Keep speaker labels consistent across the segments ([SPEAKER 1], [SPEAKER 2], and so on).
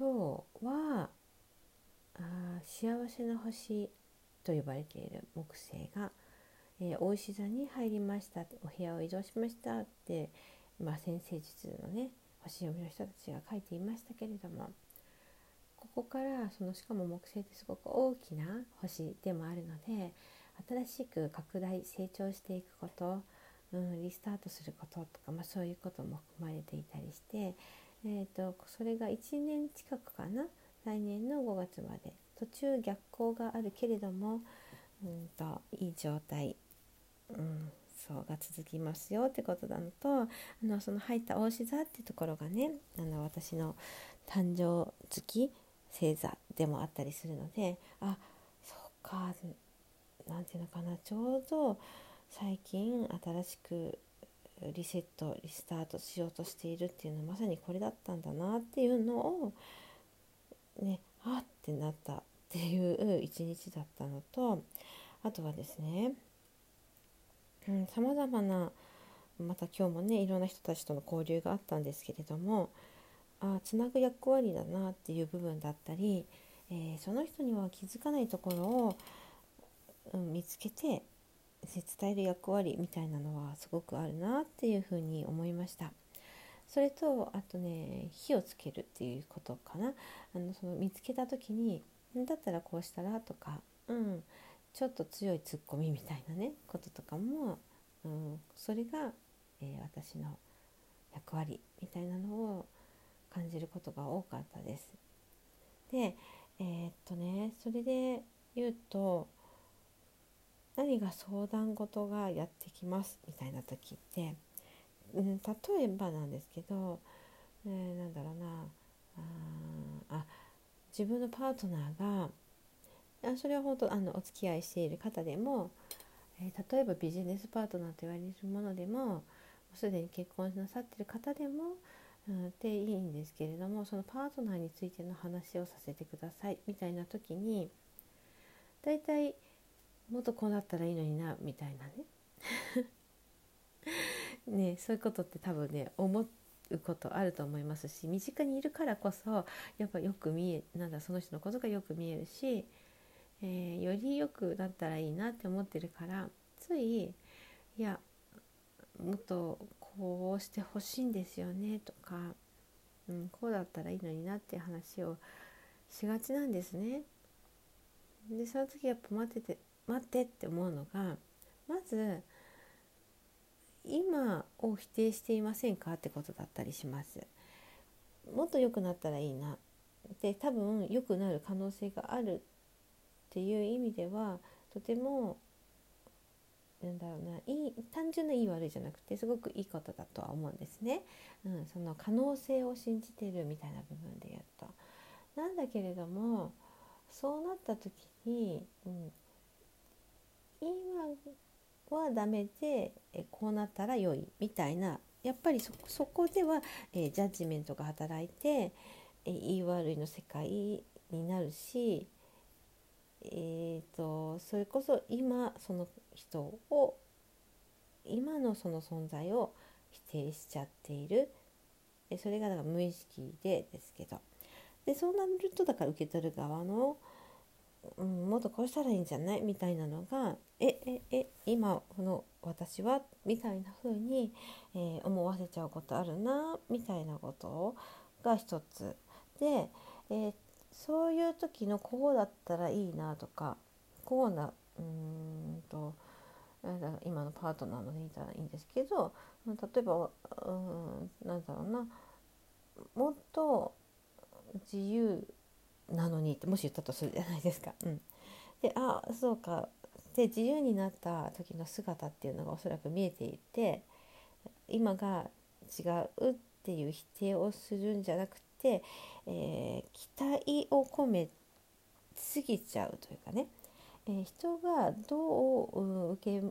[SPEAKER 1] 今日はあ幸せの星と呼ばれている木星が、えー、大石座に入りましたお部屋を移動しましたって、まあ、先生術のね星読みの人たちが書いていましたけれどもここからそのしかも木星ってすごく大きな星でもあるので新しく拡大成長していくこと、うん、リスタートすることとか、まあ、そういうことも含まれていたりしてえーと、それが1年近くかな？来年の5月まで。途中逆行があるけれども、うんと、いい状態、うん、そうが続きますよってことなのとあのその入った大志座ってところがねあの私の誕生月星座でもあったりするのであそうかなんていうのかな。ちょうど最近新しくリセットリスタートしようとしているっていうのはまさにこれだったんだなっていうのをねあってなったっていう一日だったのとあとはですねさまざまなまた今日もねいろんな人たちとの交流があったんですけれどもあつなぐ役割だなっていう部分だったり、えー、その人には気づかないところを、うん、見つけて伝える役割みたいなのはすごくあるなっていうふうに思いました。それとあとね火をつけるっていうことかな。あのその見つけた時にだったらこうしたら？とか、うん、ちょっと強いツッコミみたいなねこととかも、うん、それが、えー、私の役割みたいなのを感じることが多かったです。でえー、っとねそれで言うと何が相談事がやってきますみたいな時って、うん、例えばなんですけど、えー、なんだろうなあ自分のパートナーがそれは本当あのお付き合いしている方でも、えー、例えばビジネスパートナーと言われるものでもすでに結婚なさってる方でも、うん、でいいんですけれどもそのパートナーについての話をさせてくださいみたいな時に大体もっとこうなったらいいのになみたいなね ねそういうことって多分ね思うことあると思いますし身近にいるからこそやっぱよく見えなんだその人のことがよく見えるし、えー、よりよくなったらいいなって思ってるからついいやもっとこうしてほしいんですよねとか、うん、こうだったらいいのになって話をしがちなんですね。でその時やっぱ待ってて待ってって思うのがまず今を否定していませんかってことだったりします。もっと良くなったらいいなで多分良くなる可能性があるっていう意味ではとてもなんだろうないい単純ないい悪いじゃなくてすごくいいことだとは思うんですね。うん、その可能性を信じてるみたいな部分で言うと。なんだけれどもそうなった時に、うん、今はダメでえこうなったら良いみたいなやっぱりそこでは、えー、ジャッジメントが働いて、えー、言い悪いの世界になるし、えーと、それこそ今その人を今のその存在を否定しちゃっている。えそれがだから無意識でですけど。でそうなるとだから受け取る側のうん、もっとこうしたらいいんじゃない？みたいなのがえええ今この私は？みたいな風に、えー、思わせちゃうことあるな？みたいなことが一つ。で、えー、そういう時のこうだったらいいなとかこうなうんと今のパートナーのでいたらいいんですけど例えばうんなんだろうな。もっと自由なのにってもし言ったとするじゃないですか。うん、であそうか。で自由になった時の姿っていうのがおそらく見えていて今が違うっていう否定をするんじゃなくて、えー、期待を込めすぎちゃうというかね、えー、人がどう受け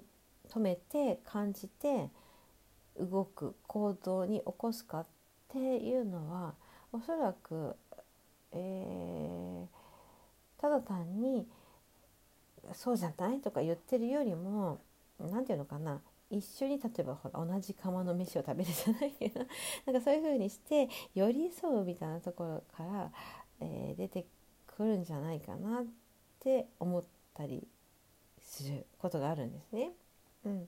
[SPEAKER 1] 止めて感じて動く行動に起こすかっていうのはおそらく、え、ただ単に「そうじゃない?」とか言ってるよりも何て言うのかな一緒に例えばほら同じ釜の飯を食べるじゃないけど なんかそういう風にして寄り添うみたいなところから、えー、出てくるんじゃないかなって思ったりすることがあるんですね。うん、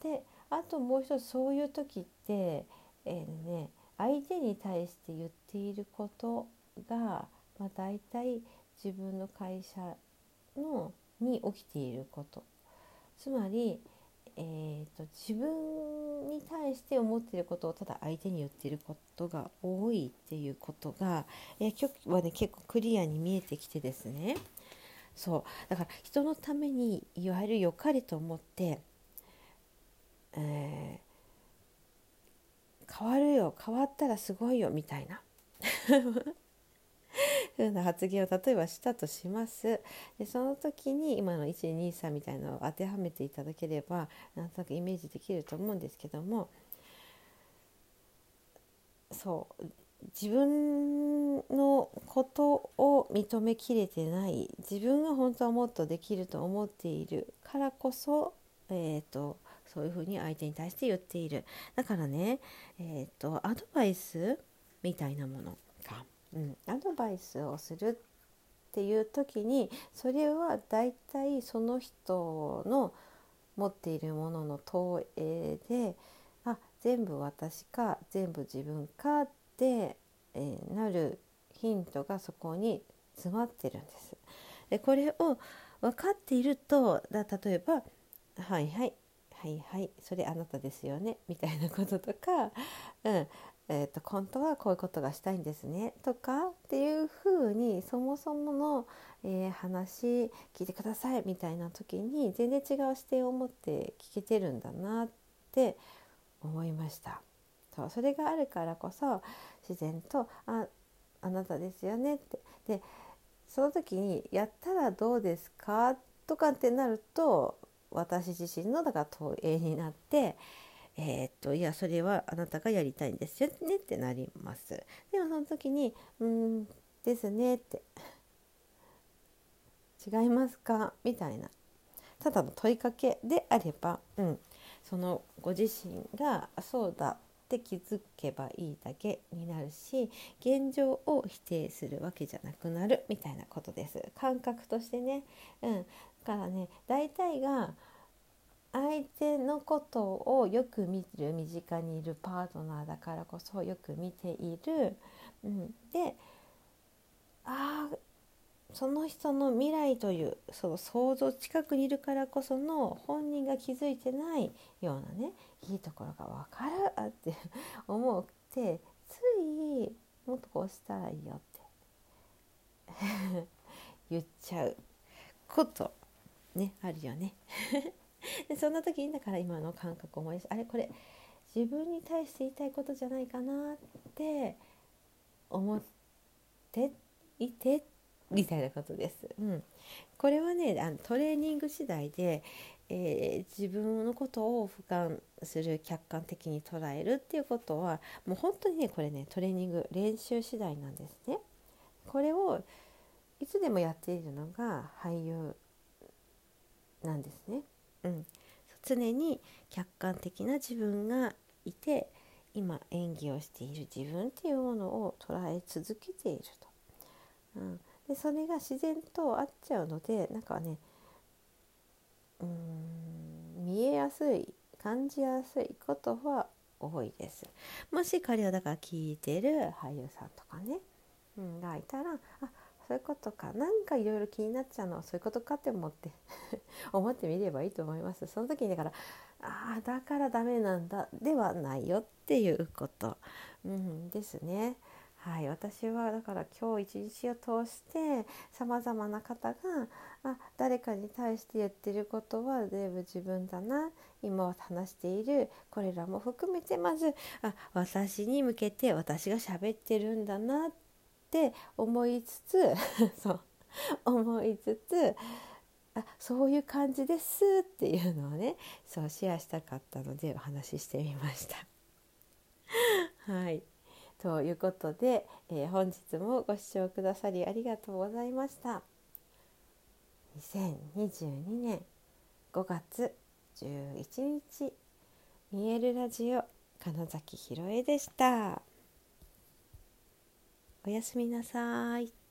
[SPEAKER 1] であともう一つそういう時って、えー、ね、相手に対して言っていることが、まあ、大体自分の会社のに起きていること。つまり、えーと、自分に対して思っていることをただ相手に言っていることが多いっていうことが、え、今日はね結構クリアに見えてきてですね。そう。だから人のためにいわゆる良かれと思ってえー、変わるよ変わったらすごいよみたいな。ふうな発言を例えばしたとします。でその時に今の123みたいなのを当てはめていただければなんとなくイメージできると思うんですけどもそう自分のことを認めきれてない自分が本当はもっとできると思っているからこそ、えーとそういうふうに相手に対して言っている。だからねえっ、ー、とアドバイスみたいなものか、うん、アドバイスをするっていう時にそれはだいたいその人の持っているものの投影であ全部私か全部自分かって、えー、なるヒントがそこに詰まってるんです。でこれを分かっているとだ例えば「はいはいはいはいそれあなたですよね」みたいなこととか、うんえーと、本当はこういうことがしたいんですねとかっていうふうにそもそもの、えー、話聞いてくださいみたいな時に全然違う視点を持って聞けてるんだなって思いました。そうそれがあるからこそ自然と「ああなたですよね」ってでその時に「やったらどうですか?」とかってなると私自身のだから投影になってえー、っといやそれはあなたがやりたいんですよねってなります。でもその時に「うんですね」って「違いますか?」みたいな。ただの問いかけであれば、うん、そのご自身が「そうだ」って気づけばいいだけになるし現状を否定するわけじゃなくなるみたいなことです。感覚としてね、うん、からね大体が相手のことをよく見る身近にいるパートナーだからこそよく見ている、うん、でああその人の未来というその想像近くにいるからこその本人が気づいてないようなねいいところが分かるって 思ってついもっとこうしたらいいよって 言っちゃうことねあるよね。でそんな時にだから今の感覚を思い出しあれこれ自分に対して言いたいことじゃないかなって思っていてみたいなことです。うん、これはねあのトレーニング次第で、えー、自分のことを俯瞰する客観的に捉えるっていうことはもう本当にねこれねトレーニング練習次第なんですね。これをいつでもやっているのが俳優なんですね。うん、常に客観的な自分がいて今演技をしている自分っていうものを捉え続けていると。うん、でそれが自然と合っちゃうのでなんかねうん見えやすい感じやすいことは多いです。もし彼をだから聞いてる俳優さんとかね、うん、がいたらあそういうことか。何かいろいろ気になっちゃうのはそういうことかって思って 思ってみればいいと思います。その時にだからああだからダメなんだ。ではないよっていうこと、うん、ですね。はい、私はだから今日一日を通してさまざまな方があ誰かに対して言ってることは全部自分だな。今話しているこれらも含めてまずあ私に向けて私が喋ってるんだなってって思いつつ そう思いつつあそういう感じですっていうのをねそうシェアしたかったのでお話ししてみました。はいということで、えー、本日もご視聴くださりありがとうございました。2022年5月11日見えるラジオ金崎ひろえでした。おやすみなさい。